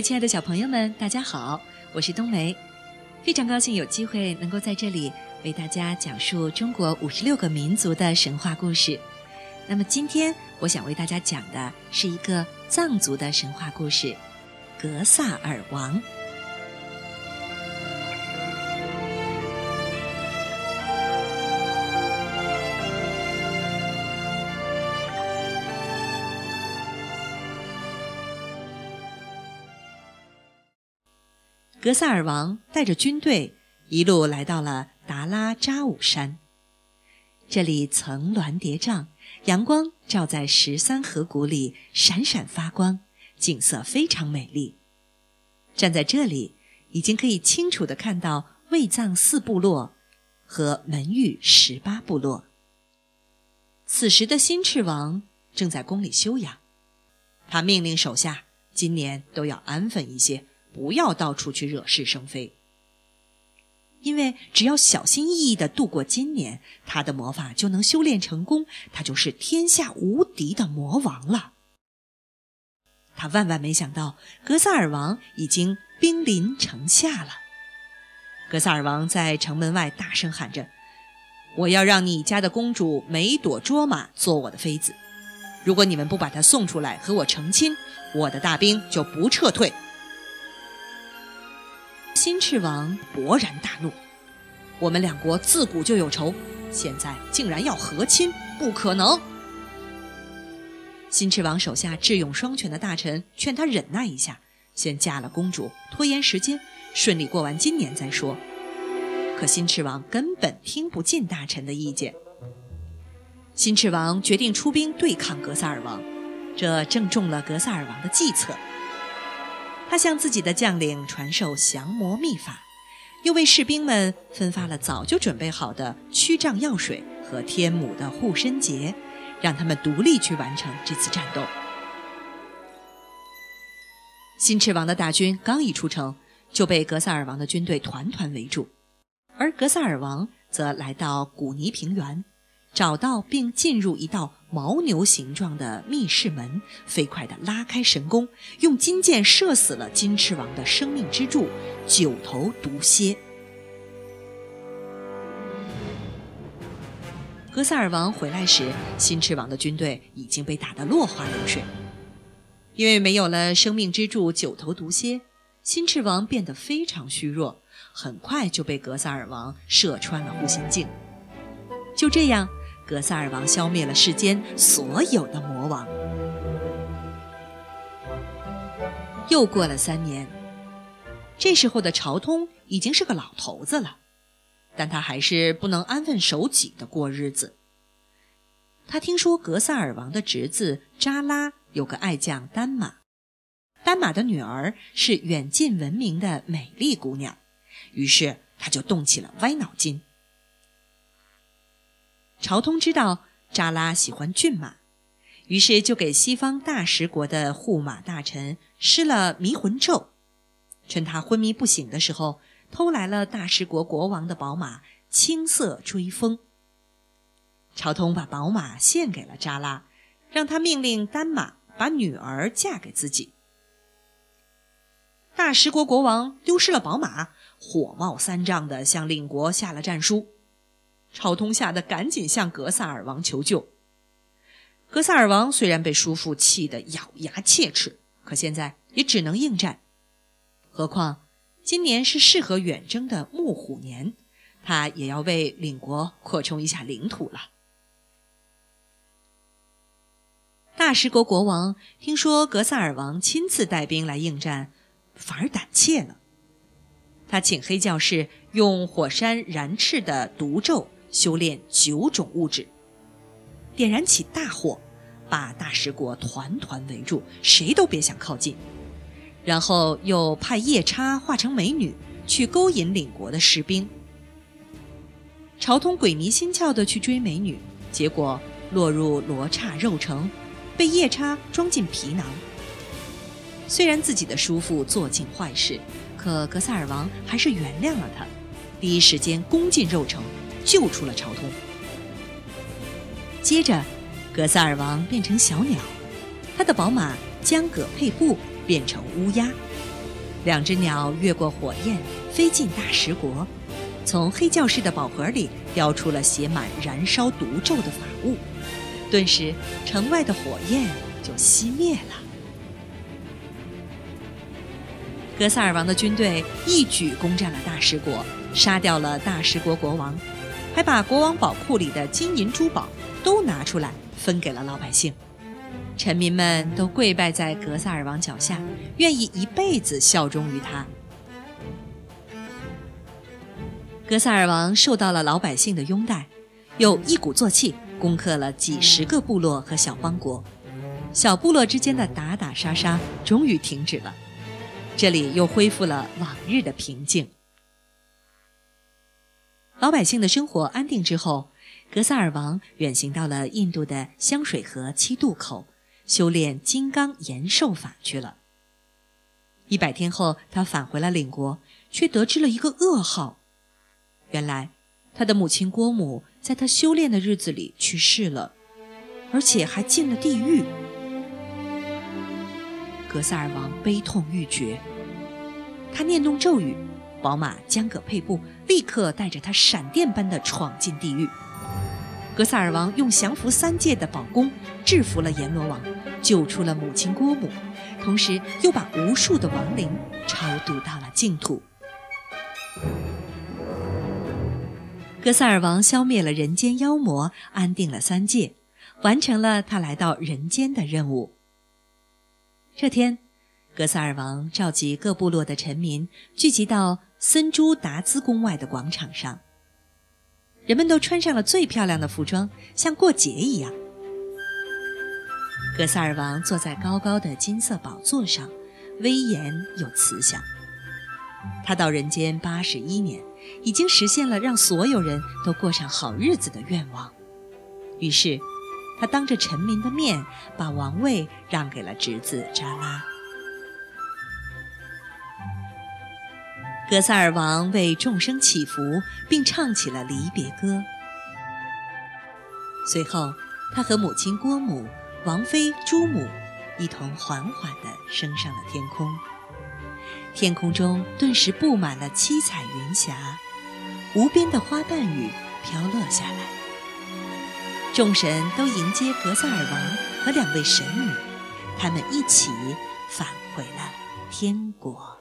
亲爱的小朋友们，大家好，我是冬梅，非常高兴有机会能够在这里为大家讲述中国五十六个民族的神话故事。那么今天我想为大家讲的是一个藏族的神话故事——格萨尔王。格萨尔王带着军队一路来到了达拉扎武山。这里层峦叠嶂，阳光照在十三河谷里，闪闪发光，景色非常美丽。站在这里，已经可以清楚地看到卫藏四部落和门域十八部落。此时的新赤王正在宫里休养，他命令手下今年都要安分一些。不要到处去惹是生非，因为只要小心翼翼的度过今年，他的魔法就能修炼成功，他就是天下无敌的魔王了。他万万没想到，格萨尔王已经兵临城下了。格萨尔王在城门外大声喊着：“我要让你家的公主梅朵卓玛做我的妃子，如果你们不把她送出来和我成亲，我的大兵就不撤退。”新赤王勃然大怒：“我们两国自古就有仇，现在竟然要和亲，不可能！”新赤王手下智勇双全的大臣劝他忍耐一下，先嫁了公主，拖延时间，顺利过完今年再说。可新赤王根本听不进大臣的意见。新赤王决定出兵对抗格萨尔王，这正中了格萨尔王的计策。他向自己的将领传授降魔秘法，又为士兵们分发了早就准备好的驱瘴药水和天母的护身节，让他们独立去完成这次战斗。新赤王的大军刚一出城，就被格萨尔王的军队团团围住，而格萨尔王则来到古尼平原。找到并进入一道牦牛形状的密室门，飞快地拉开神弓，用金箭射死了金翅王的生命之柱——九头毒蝎。格萨尔王回来时，新翅王的军队已经被打得落花流水。因为没有了生命之柱九头毒蝎，新翅王变得非常虚弱，很快就被格萨尔王射穿了护心镜。就这样。格萨尔王消灭了世间所有的魔王。又过了三年，这时候的朝通已经是个老头子了，但他还是不能安分守己的过日子。他听说格萨尔王的侄子扎拉有个爱将丹玛，丹玛的女儿是远近闻名的美丽姑娘，于是他就动起了歪脑筋。朝通知道扎拉喜欢骏马，于是就给西方大食国的护马大臣施了迷魂咒，趁他昏迷不醒的时候，偷来了大食国国王的宝马青色追风。朝通把宝马献给了扎拉，让他命令丹马把女儿嫁给自己。大食国国王丢失了宝马，火冒三丈地向令国下了战书。朝通吓得赶紧向格萨尔王求救。格萨尔王虽然被叔父气得咬牙切齿，可现在也只能应战。何况今年是适合远征的木虎年，他也要为领国扩充一下领土了。大食国国王听说格萨尔王亲自带兵来应战，反而胆怯了。他请黑教士用火山燃赤的毒咒。修炼九种物质，点燃起大火，把大食国团团围住，谁都别想靠近。然后又派夜叉化成美女去勾引领国的士兵。朝通鬼迷心窍的去追美女，结果落入罗刹肉城，被夜叉装进皮囊。虽然自己的叔父做尽坏事，可格萨尔王还是原谅了他，第一时间攻进肉城。救出了朝通。接着，格萨尔王变成小鸟，他的宝马江葛佩布变成乌鸦。两只鸟越过火焰，飞进大食国，从黑教士的宝盒里叼出了写满燃烧毒咒的法物，顿时城外的火焰就熄灭了。格萨尔王的军队一举攻占了大食国，杀掉了大食国国王，还把国王宝库里的金银珠宝都拿出来分给了老百姓。臣民们都跪拜在格萨尔王脚下，愿意一辈子效忠于他。格萨尔王受到了老百姓的拥戴，又一鼓作气攻克了几十个部落和小邦国，小部落之间的打打杀杀终于停止了，这里又恢复了往日的平静。老百姓的生活安定之后，格萨尔王远行到了印度的香水河七渡口。修炼金刚延寿法去了。一百天后，他返回了领国，却得知了一个噩耗。原来，他的母亲郭母在他修炼的日子里去世了，而且还进了地狱。格萨尔王悲痛欲绝，他念动咒语，宝马将葛佩布立刻带着他闪电般的闯进地狱。格萨尔王用降服三界的宝弓制服了阎罗王，救出了母亲郭母，同时又把无数的亡灵超度到了净土。格萨尔王消灭了人间妖魔，安定了三界，完成了他来到人间的任务。这天，格萨尔王召集各部落的臣民聚集到森珠达兹宫外的广场上。人们都穿上了最漂亮的服装，像过节一样。格萨尔王坐在高高的金色宝座上，威严又慈祥。他到人间八十一年，已经实现了让所有人都过上好日子的愿望。于是，他当着臣民的面，把王位让给了侄子扎拉。格萨尔王为众生祈福，并唱起了离别歌。随后，他和母亲郭母、王妃朱母一同缓缓地升上了天空。天空中顿时布满了七彩云霞，无边的花瓣雨飘落下来。众神都迎接格萨尔王和两位神女，他们一起返回了天国。